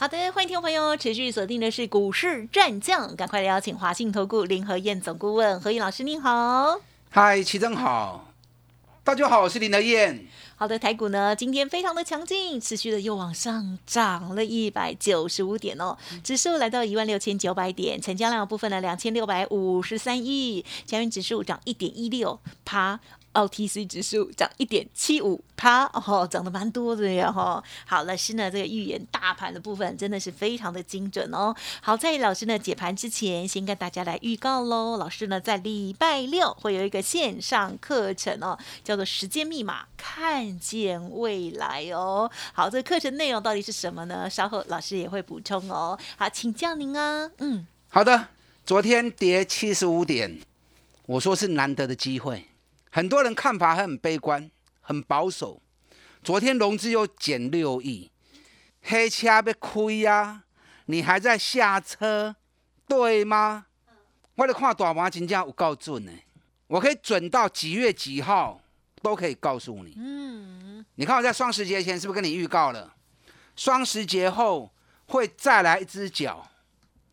好的，欢迎听众朋友持续锁定的是股市战将，赶快来邀请华信投顾林和燕总顾问何燕老师，您好。嗨，齐正好，大家好，我是林和燕。好的，台股呢今天非常的强劲，持续的又往上涨了一百九十五点哦，指数来到一万六千九百点，成交量部分呢两千六百五十三亿，前元指数涨一点一六，趴。OTC 指数涨一点七五，它哦涨得蛮多的呀哈。好，老师呢这个预言大盘的部分真的是非常的精准哦。好，在老师呢解盘之前，先跟大家来预告喽。老师呢在礼拜六会有一个线上课程哦，叫做时间密码，看见未来哦。好，这个课程内容到底是什么呢？稍后老师也会补充哦。好，请教您啊。嗯，好的。昨天跌七十五点，我说是难得的机会。很多人看法很悲观，很保守。昨天融资又减六亿，黑车被亏呀，你还在下车，对吗？我咧看大盘真正有够准呢，我可以准到几月几号都可以告诉你。嗯，你看我在双十节前是不是跟你预告了？双十节后会再来一只脚，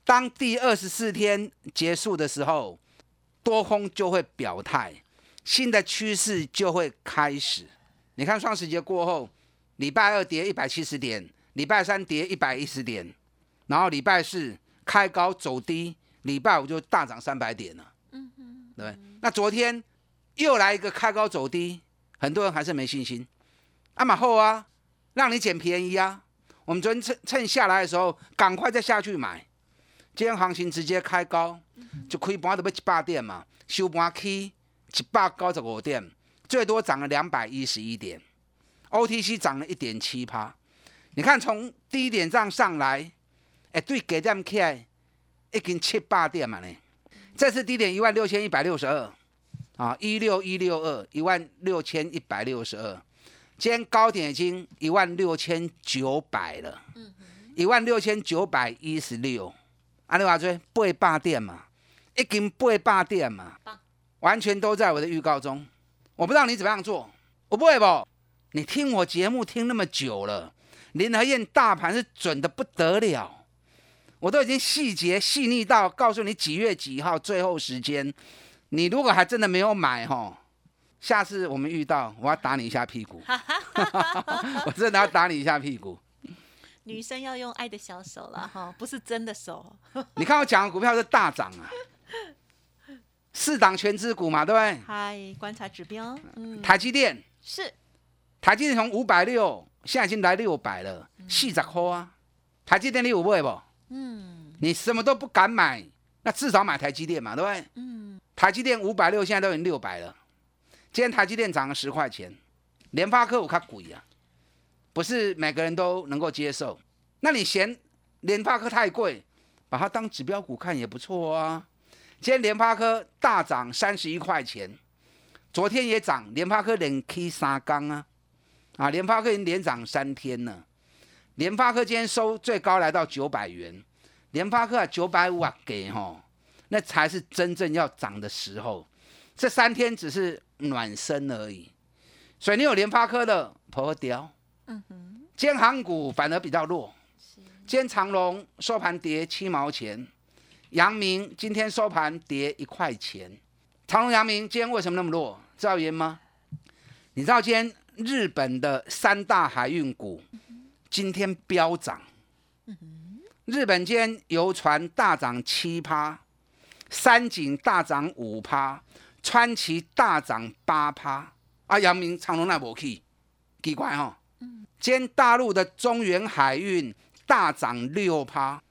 当第二十四天结束的时候，多空就会表态。新的趋势就会开始。你看双十节过后，礼拜二跌一百七十点，礼拜三跌一百一十点，然后礼拜四开高走低，礼拜五就大涨三百点了。嗯嗯，对。那昨天又来一个开高走低，很多人还是没信心。阿马后啊，让你捡便宜啊。我们昨天趁趁下来的时候，赶快再下去买。今天行情直接开高，就开盘都要一百点嘛，收盘起。一百九十五点，最多涨了两百一十一点，OTC 涨了一点七趴。你看从低点这样上来，哎，对，给点起来已经七八点嘛呢。这次低点一万六千一百六十二，啊，一六一六二，一万六千一百六十二。今天高点已经一万六千九百了，一万六千九百一十六。阿你话说八百点嘛，已经八百点嘛。完全都在我的预告中，我不知道你怎么样做，我不会不？你听我节目听那么久了，林和燕大盘是准的不得了，我都已经细节细腻到告诉你几月几号最后时间，你如果还真的没有买哈，下次我们遇到我要打你一下屁股，我真的要打你一下屁股。女生要用爱的小手了哈，不是真的手。你看我讲的股票是大涨啊。四档全资股嘛，对不对？嗨，观察指标。嗯，台积电是，台积电从五百六，现在已经来六百了，四十块啊。台积电你有买不？嗯，你什么都不敢买，那至少买台积电嘛，对不对？嗯，台积电五百六，现在都已经六百了。今天台积电涨了十块钱，联发科我看贵啊，不是每个人都能够接受。那你嫌联发科太贵，把它当指标股看也不错啊。今天联发科大涨三十一块钱，昨天也涨，联发科连 K 三缸啊，啊，联发科已经连涨三天了。联发科今天收最高来到九百元，联发科啊九百五啊给哈，那才是真正要涨的时候。这三天只是暖身而已，所以你有联发科的破掉。嗯哼，今天航股反而比较弱，今天长隆收盘跌七毛钱。阳明今天收盘跌一块钱，长隆、阳明今天为什么那么弱？知道原因吗？你知道今天日本的三大海运股今天飙涨，日本今天游船大涨七趴，三井大涨五趴，川崎大涨八趴，啊，阳明、长隆那无去，奇怪哦。今天大陆的中原海运大涨六趴，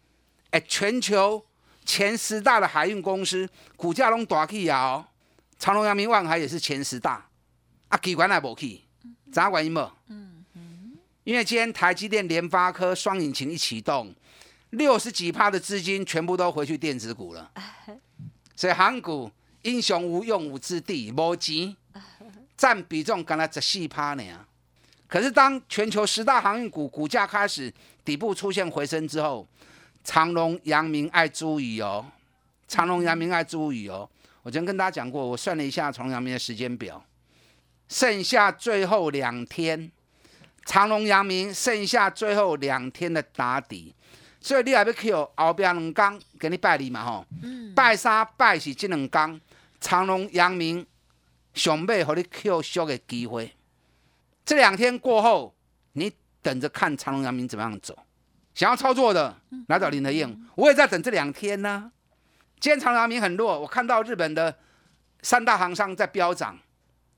哎，全球。前十大的海运公司股价拢大起啊！长隆、阳明、万海也是前十大，啊，机关也无去，咋原因无？嗯嗯，因为今天台积电、联发科双引擎一启动，六十几趴的资金全部都回去电子股了，所以航股英雄无用武之地，无钱，占比重刚才十四趴呢。可是当全球十大航运股股价开始底部出现回升之后，长隆、阳明爱注意哦，长隆、阳明爱注意哦。我昨天跟大家讲过，我算了一下长隆、阳明的时间表，剩下最后两天，长隆、阳明剩下最后两天的打底。所以你也要去后边两天给你拜礼嘛吼，拜三拜四这两天，长隆、阳明上尾和你 Q 修的机会。这两天过后，你等着看长隆、阳明怎么样走。想要操作的来找林德燕，我也在等这两天呢。今天长隆、阳明很弱，我看到日本的三大行商在飙涨，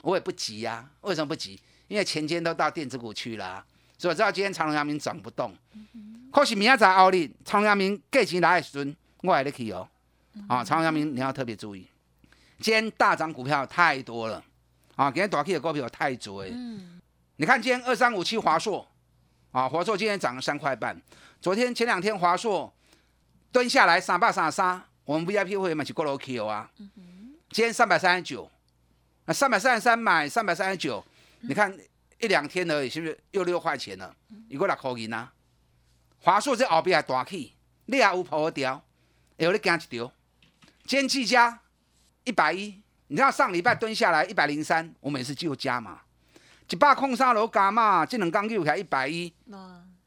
我也不急呀。为什么不急？因为前天都到电子股去了，所以我知道今天长隆、阳明涨不动。可是明仔载奥利长阳明价钱来的时阵，我还得去哦。啊，长阳明你要特别注意，今天大涨股票太多了啊，今天大 K 的股票太多哎。嗯。你看今天二三五七华硕啊，华硕今天涨了三块半。昨天前两天华硕蹲下来三百三十三，我们 VIP 会员买起过楼 Q 啊。嗯今天三百三十九，那三百三十三买三百三十九，你看一两天而已，是不是又六块钱了？一个六块银啊。华硕这后边还大起，你也有跑掉，有你惊一条。今天技嘉一百一，你知道上礼拜蹲下来一百零三，我每次就加嘛，一百空三楼加嘛，这两刚又起来一百一，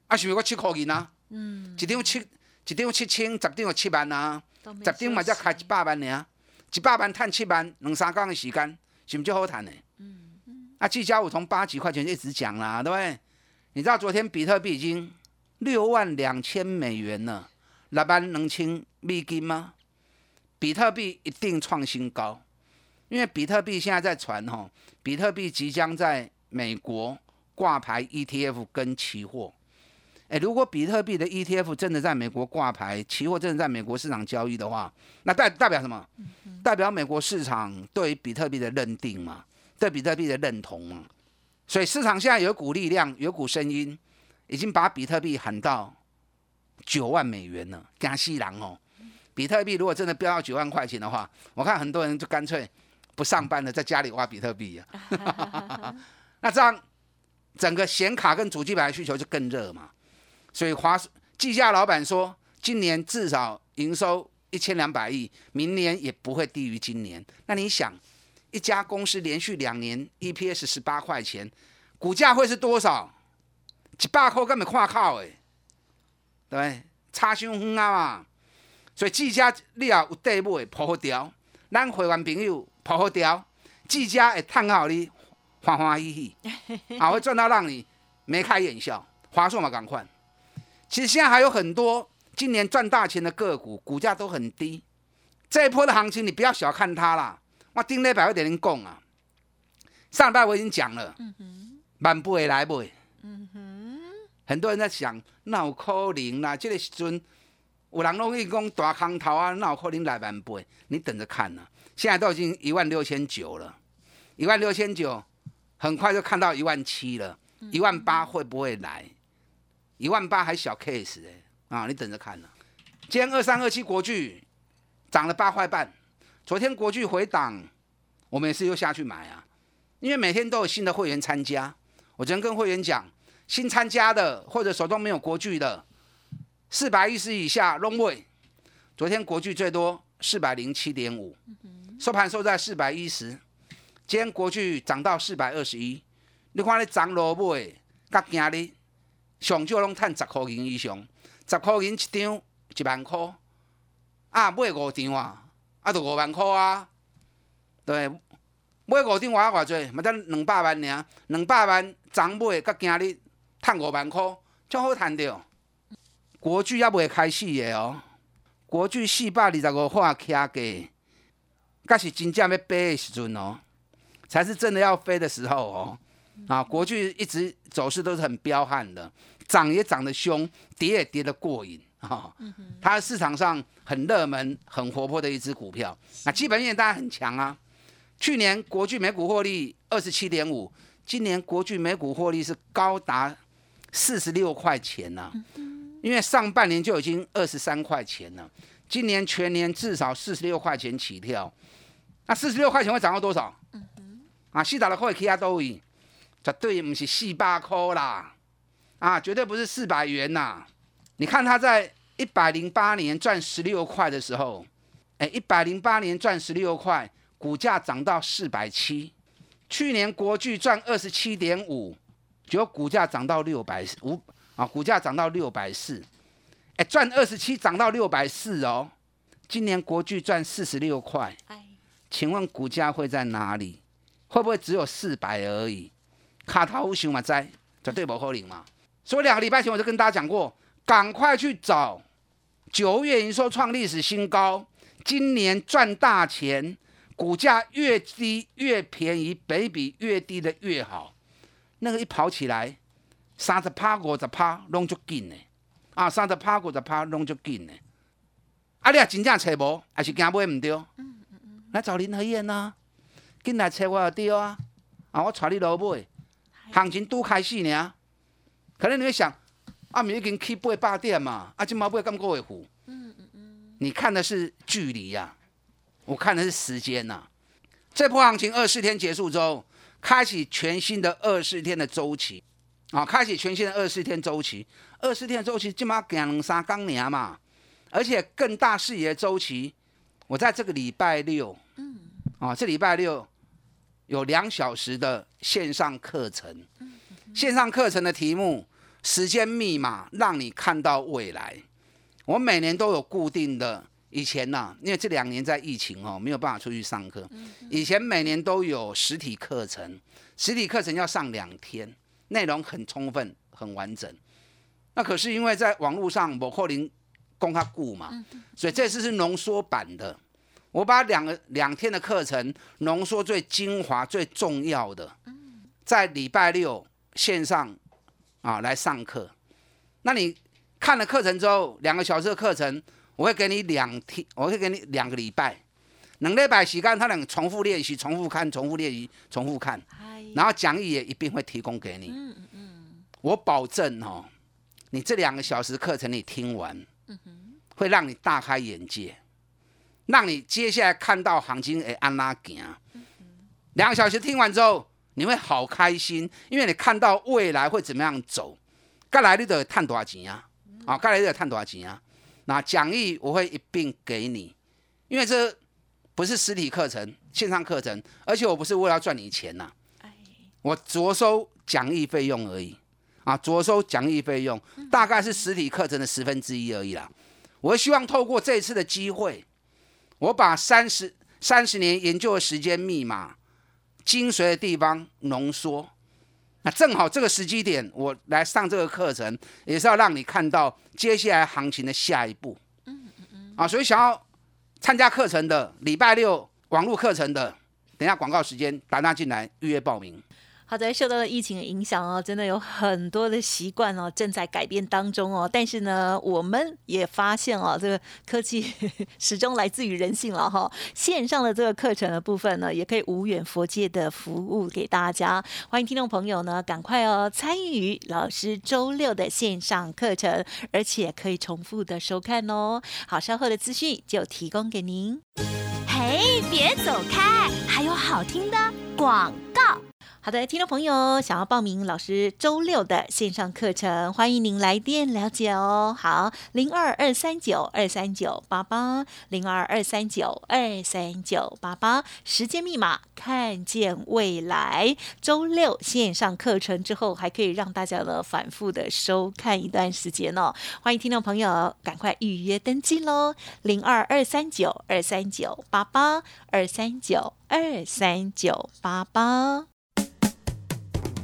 啊，是咪我七块银啊？嗯，一张七，一张七千，十张有七万啊，十张嘛才开一百万尔，一百万赚七万，两三工的时间，是不就好赚呢？嗯嗯，啊，技嘉我从八几块钱一直讲啦，对不对？你知道昨天比特币已经？六万两千美元了，那班能清美金吗？比特币一定创新高，因为比特币现在在传哈，比特币即将在美国挂牌 ETF 跟期货。哎，如果比特币的 ETF 真的在美国挂牌，期货真的在美国市场交易的话，那代代表什么？代表美国市场对比特币的认定嘛，对比特币的认同嘛。所以市场现在有股力量，有股声音。已经把比特币喊到九万美元了，加西郎哦！比特币如果真的飙到九万块钱的话，我看很多人就干脆不上班了，在家里挖比特币啊。那这样整个显卡跟主机板的需求就更热嘛。所以华技嘉老板说，今年至少营收一千两百亿，明年也不会低于今年。那你想，一家公司连续两年 EPS 十八块钱，股价会是多少？一百块根本看靠诶，对，差伤远啊嘛。所以技嘉你也有底买，破好掉，咱会员朋友破好掉，技嘉会看好你欢欢喜喜，还会赚到让你眉开眼笑。划算嘛，赶快。其实现在还有很多今年赚大钱的个股，股价都很低。这一波的行情你不要小看它啦。我顶礼拜有点零讲啊，上礼拜我已经讲了，万不会来买。很多人在想，那有可能啦？这个时阵有人拢会讲大空头啊，那有可能来万倍？你等着看呐！现在都已经一万六千九了，一万六千九，很快就看到一万七了，一万八会不会来？一万八还小 case 哎啊！你等着看呐！今天二三二七国巨涨了八块半，昨天国巨回档，我们也是又下去买啊，因为每天都有新的会员参加，我昨天跟会员讲。新参加的或者手中没有国巨的，四百一十以下 long way。昨天国巨最多四百零七点五，收盘收在四百一十。今天国巨涨到四百二十一。你看你涨落买，甲今日上少拢赚十块银以上，十块银一张一万块，啊买五张啊，啊就五万块啊，对，买五张偌偌济，嘛得两百万尔，两百万涨买甲今日。赚五万块，就好赚着。国巨也未开始的哦，国巨四百二十五块起价，才是真正要飞的时阵哦，才是真的要飞的时候哦。啊，国巨一直走势都是很彪悍的，涨也涨得凶，跌也跌得过瘾啊。它市场上很热门、很活泼的一只股票，那基本面当然很强啊。去年国巨每股获利二十七点五，今年国巨每股获利是高达。四十六块钱呢，因为上半年就已经二十三块钱了，今年全年至少四十六块钱起跳，那四十六块钱会涨到多少？啊，四十六块起啊都位，绝对不是四百块啦，啊，绝对不是四百元呐。你看他在一百零八年赚十六块的时候，哎，一百零八年赚十六块，股价涨到四百七。去年国巨赚二十七点五，结果股价涨到六百五啊，股价涨到六百四，哎，赚二十七涨到六百四哦。今年国巨赚四十六块，请问股价会在哪里？会不会只有四百而已？卡塔乌熊嘛在，绝对不可能嘛。所以两个礼拜前我就跟大家讲过，赶快去找九月营收创历史新高，今年赚大钱，股价越低越便宜，北比越低的越好。那个一跑起来，三十趴五十趴弄就紧呢，啊，三十趴五十趴弄就紧呢。啊，你也真正找无，还是惊买唔对？嗯嗯嗯，来找林和燕呐。进来找我就对啊！啊，我带你落买，行情拄开始呢。可能你会想，啊，咪已经去八百点嘛，啊，今毛买咁高会付？嗯嗯嗯。你看的是距离呀，我看的是时间呐。这波行情二十天结束之后，开启全新的二十天的周期，啊，开启全新的二十天周期。二十天周期起码行两三刚年嘛，而且更大视野周期，我在这个礼拜六，嗯，啊，这礼拜六。有两小时的线上课程，线上课程的题目时间密码让你看到未来。我每年都有固定的，以前呢，因为这两年在疫情哦，没有办法出去上课。以前每年都有实体课程，实体课程要上两天，内容很充分、很完整。那可是因为在网络上某扣零供他顾嘛，所以这次是浓缩版的。我把两个两天的课程浓缩最精华、最重要的，在礼拜六线上啊来上课。那你看了课程之后，两个小时的课程，我会给你两天，我会给你两个礼拜，两礼拜时间，他两重复练习、重复看、重复练习、重复看，然后讲义也一并会提供给你。嗯嗯我保证哦，你这两个小时课程你听完，会让你大开眼界。让你接下来看到行情会安拉行，两个小时听完之后，你会好开心，因为你看到未来会怎么样走。该来你得探多少钱啊？啊，该来你得探多少钱啊？那讲义我会一并给你，因为这不是实体课程，线上课程，而且我不是为了赚你钱呐，我着收讲义费用而已啊，着收讲义费用大概是实体课程的十分之一而已啦。我希望透过这一次的机会。我把三十三十年研究的时间密码精髓的地方浓缩，那正好这个时机点，我来上这个课程，也是要让你看到接下来行情的下一步。嗯嗯嗯。啊，所以想要参加课程的，礼拜六网络课程的，等下广告时间打电进来预约报名。好的，受到了疫情的影响哦，真的有很多的习惯哦正在改变当中哦。但是呢，我们也发现哦，这个科技 始终来自于人性了哈。线上的这个课程的部分呢，也可以无远佛界的服务给大家。欢迎听众朋友呢，赶快哦参与老师周六的线上课程，而且可以重复的收看哦。好，稍后的资讯就提供给您。嘿，别走开，还有好听的广告。好的，听众朋友，想要报名老师周六的线上课程，欢迎您来电了解哦。好，零二二三九二三九八八，零二二三九二三九八八，时间密码看见未来。周六线上课程之后，还可以让大家呢反复的收看一段时间哦。欢迎听众朋友赶快预约登记喽，零二二三九二三九八八，二三九二三九八八。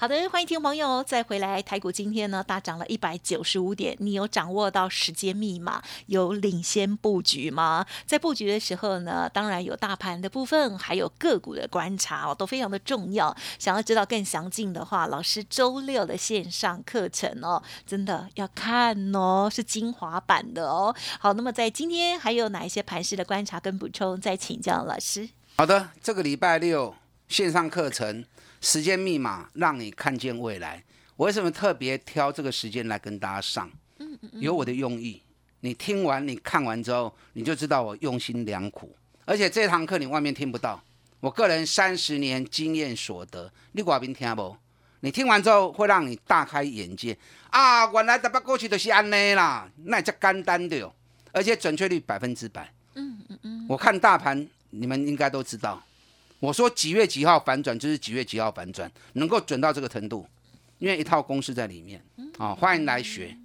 好的，欢迎听众朋友再回来。台股今天呢大涨了一百九十五点，你有掌握到时间密码，有领先布局吗？在布局的时候呢，当然有大盘的部分，还有个股的观察哦，都非常的重要。想要知道更详尽的话，老师周六的线上课程哦，真的要看哦，是精华版的哦。好，那么在今天还有哪一些盘势的观察跟补充，再请教老师。好的，这个礼拜六线上课程。时间密码让你看见未来。我为什么特别挑这个时间来跟大家上？有我的用意。你听完、你看完之后，你就知道我用心良苦。而且这堂课你外面听不到，我个人三十年经验所得，你寡宾听不？你听完之后会让你大开眼界啊！原来台北过去都是安内啦，那叫简单的哟，而且准确率百分之百。嗯嗯嗯。我看大盘，你们应该都知道。我说几月几号反转就是几月几号反转，能够准到这个程度，因为一套公式在里面啊，欢迎来学。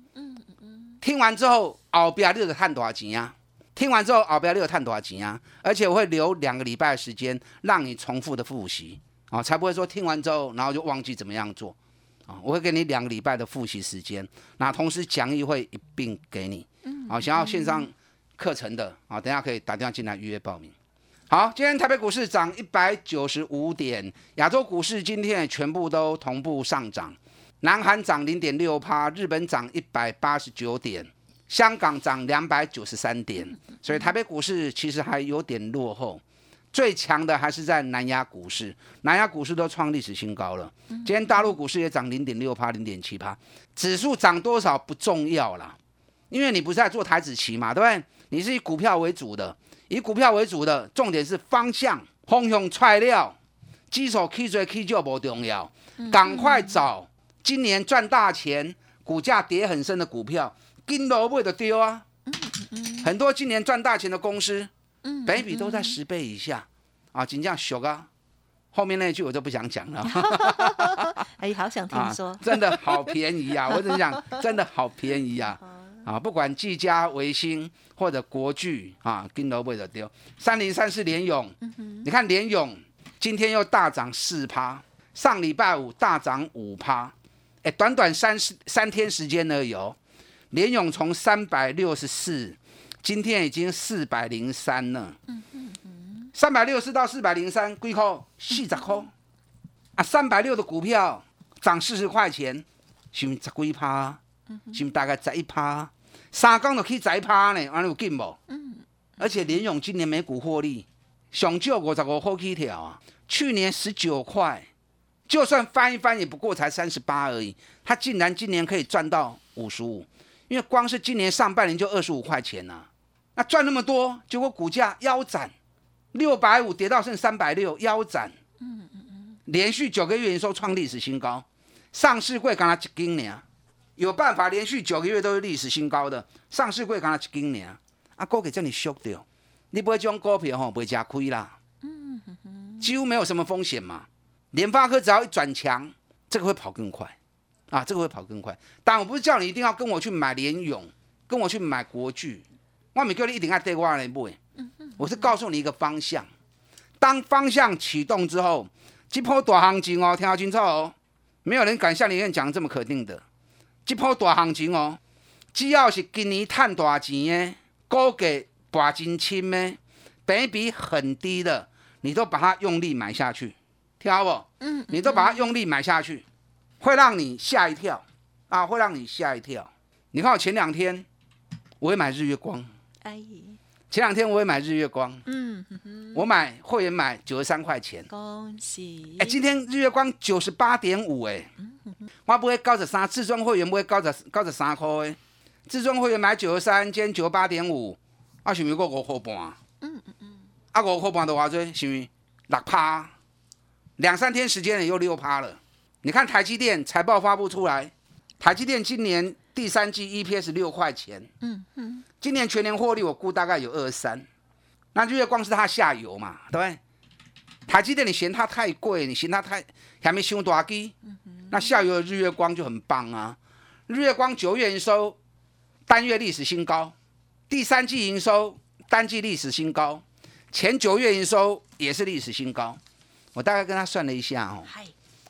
听完之后，奥比亚六的探多少钱啊？听完之后，奥比亚六的探多少钱啊？而且我会留两个礼拜的时间让你重复的复习啊，才不会说听完之后然后就忘记怎么样做啊。我会给你两个礼拜的复习时间，那同时讲义会一并给你。啊，想要线上课程的啊，等下可以打电话进来预约报名。好，今天台北股市涨一百九十五点，亚洲股市今天也全部都同步上涨，南韩涨零点六趴，日本涨一百八十九点，香港涨两百九十三点，所以台北股市其实还有点落后，最强的还是在南亚股市，南亚股市都创历史新高了。今天大陆股市也涨零点六趴，零点七趴，指数涨多少不重要啦，因为你不是在做台子棋嘛，对不对？你是以股票为主的。以股票为主的重点是方向，方向材料，基础 K 追 K 就不重要，赶快找今年赚大钱、股价跌很深的股票，跟萝卜的丢啊！很多今年赚大钱的公司，倍比都在十倍以下啊，金价小啊！后面那句我就不想讲了。哎，好想听说，真的好便宜啊！我跟你讲，真的好便宜啊！啊，不管技嘉、维新或者国巨啊，跟都不的丢。三零三是联勇，你看联勇今天又大涨四趴，上礼拜五大涨五趴，哎，短短三十三天时间而已哦。联勇从三百六十四，今天已经四百零三了。三百六十四到四百零三，几块？四十块。啊，三百六的股票涨四十块钱，是十几趴？是大概十一趴，三公就可以十一趴呢，安尼有劲无？嗯。而且联勇今年每股获利上少五十五块起跳啊，去年十九块，就算翻一翻也不过才三十八而已。他竟然今年可以赚到五十五，因为光是今年上半年就二十五块钱呐。那赚那么多，结果股价腰斩，六百五跌到剩三百六，腰斩。嗯嗯嗯。连续九个月营收创历史新高，上市柜刚刚一斤呢。有办法连续九个月都是历史新高的上市柜，刚才一斤年啊，股给叫你缩掉，你不会这种股票吼不会加亏啦，嗯几乎没有什么风险嘛。联发科只要一转强，这个会跑更快啊，这个会跑更快。但我不是叫你一定要跟我去买联勇，跟我去买国巨，我没叫你一定要对我来买，我是告诉你一个方向。当方向启动之后，这波大行情哦，听好清楚哦，没有人敢像你一样讲这么肯定的。这波大行情哦，只要是今年赚大钱的，股价大真深的，比比很低的，你都把它用力买下去，听好不？嗯，你都把它用力买下去，会让你吓一跳啊！会让你吓一跳。你看我前两天我也买日月光，哎，前两天我也买日月光，嗯，我买会员买九十三块钱，恭喜！哎，今天日月光九十八点五，哎。我不会高十三，至尊会员不会高十高十三块诶。至尊会员买九十三，今天九十八点五，啊，是不是过五块半？嗯嗯嗯。啊，五块半的话，这是不是六趴？两三天时间又六趴了。你看台积电财报发布出来，台积电今年第三季 EPS 六块钱。嗯嗯。今年全年获利我估大概有二三。那日月光是它下游嘛，对不对？台积电你嫌它太贵，你嫌它太还没修大机，那下游的日月光就很棒啊。日月光九月营收单月历史新高，第三季营收单季历史新高，前九月营收也是历史新高。我大概跟他算了一下哦，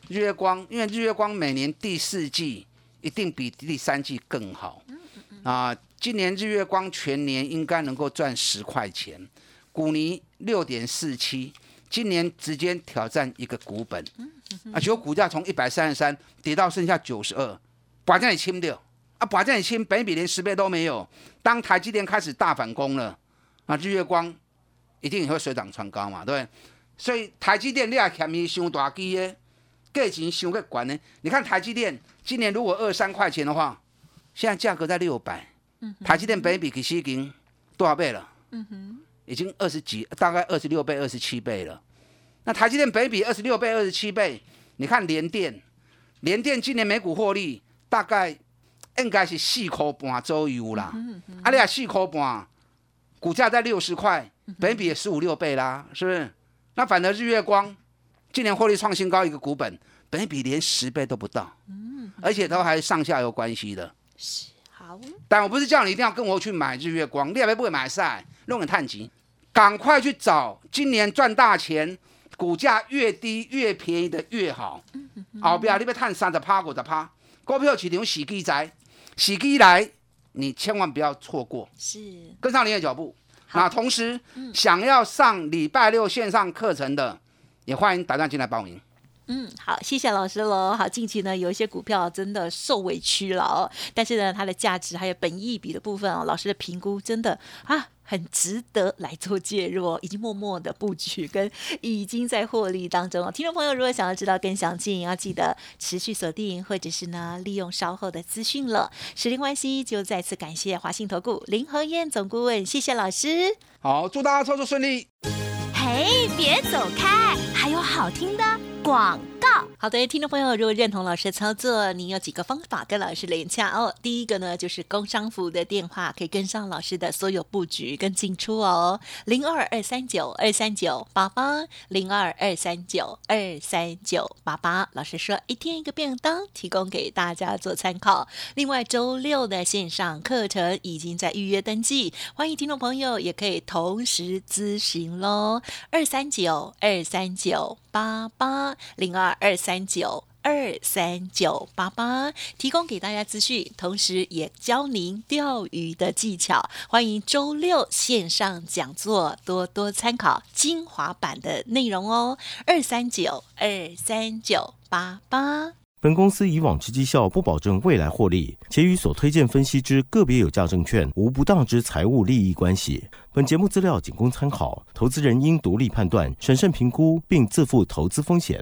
日月光，因为日月光每年第四季一定比第三季更好啊。今年日月光全年应该能够赚十块钱，股尼六点四七，今年直接挑战一个股本，啊，结果股价从一百三十三跌到剩下九十二，把这里清掉啊，把这里清，本比连十倍都没有。当台积电开始大反攻了，啊，日月光一定也会水涨船高嘛，对不对？所以台积电你也嫌伊伤大机的，价钱伤个悬呢。你看台积电今年如果二三块钱的话，现在价格在六百，台积电本比其实已经多少倍了？已经二十几，大概二十六倍、二十七倍了。那台积电本比二十六倍、二十七倍，你看联电，联电今年每股获利大概应该是四块半左右啦。啊，你啊四块半，股价在六十块，本比也十五六倍啦，是不是？那反而日月光今年获利创新高，一个股本，本比连十倍都不到，嗯而且都还上下游关系的。是好，但我不是叫你一定要跟我去买日月光，你也不会买晒，弄点探级，赶快去找今年赚大钱，股价越低越便宜的越好。后边你要探三十趴五十趴，股票市场洗机仔，洗机来，你千万不要错过，是。跟上你的脚步。那同时，想要上礼拜六线上课程的，也欢迎打电进来报名。嗯，好，谢谢老师。喽。好，近期呢有一些股票真的受委屈了哦，但是呢它的价值还有本益比的部分哦，老师。的评估真的啊很值得来做介入哦，已经默默的布局跟已经在获利当中哦。听众朋友如果想要知道更详尽，要记得持续锁定，或者是呢利用稍后的资讯了。时间关系，就再次感谢华信投顾林和燕总顾问，谢谢老师。好，祝大家操作顺利。哎，别走开，还有好听的广告。好的，听众朋友，如果认同老师的操作，您有几个方法跟老师连洽哦。第一个呢，就是工商服的电话，可以跟上老师的所有布局跟进出哦。零二二三九二三九八八，零二二三九二三九八八。老师说一天一个便当，提供给大家做参考。另外，周六的线上课程已经在预约登记，欢迎听众朋友也可以同时咨询喽。二三九二三九八八零二二三九二三九八八，提供给大家资讯，同时也教您钓鱼的技巧。欢迎周六线上讲座，多多参考精华版的内容哦。二三九二三九八八。本公司以往之绩效不保证未来获利，且与所推荐分析之个别有价证券无不当之财务利益关系。本节目资料仅供参考，投资人应独立判断、审慎评估，并自负投资风险。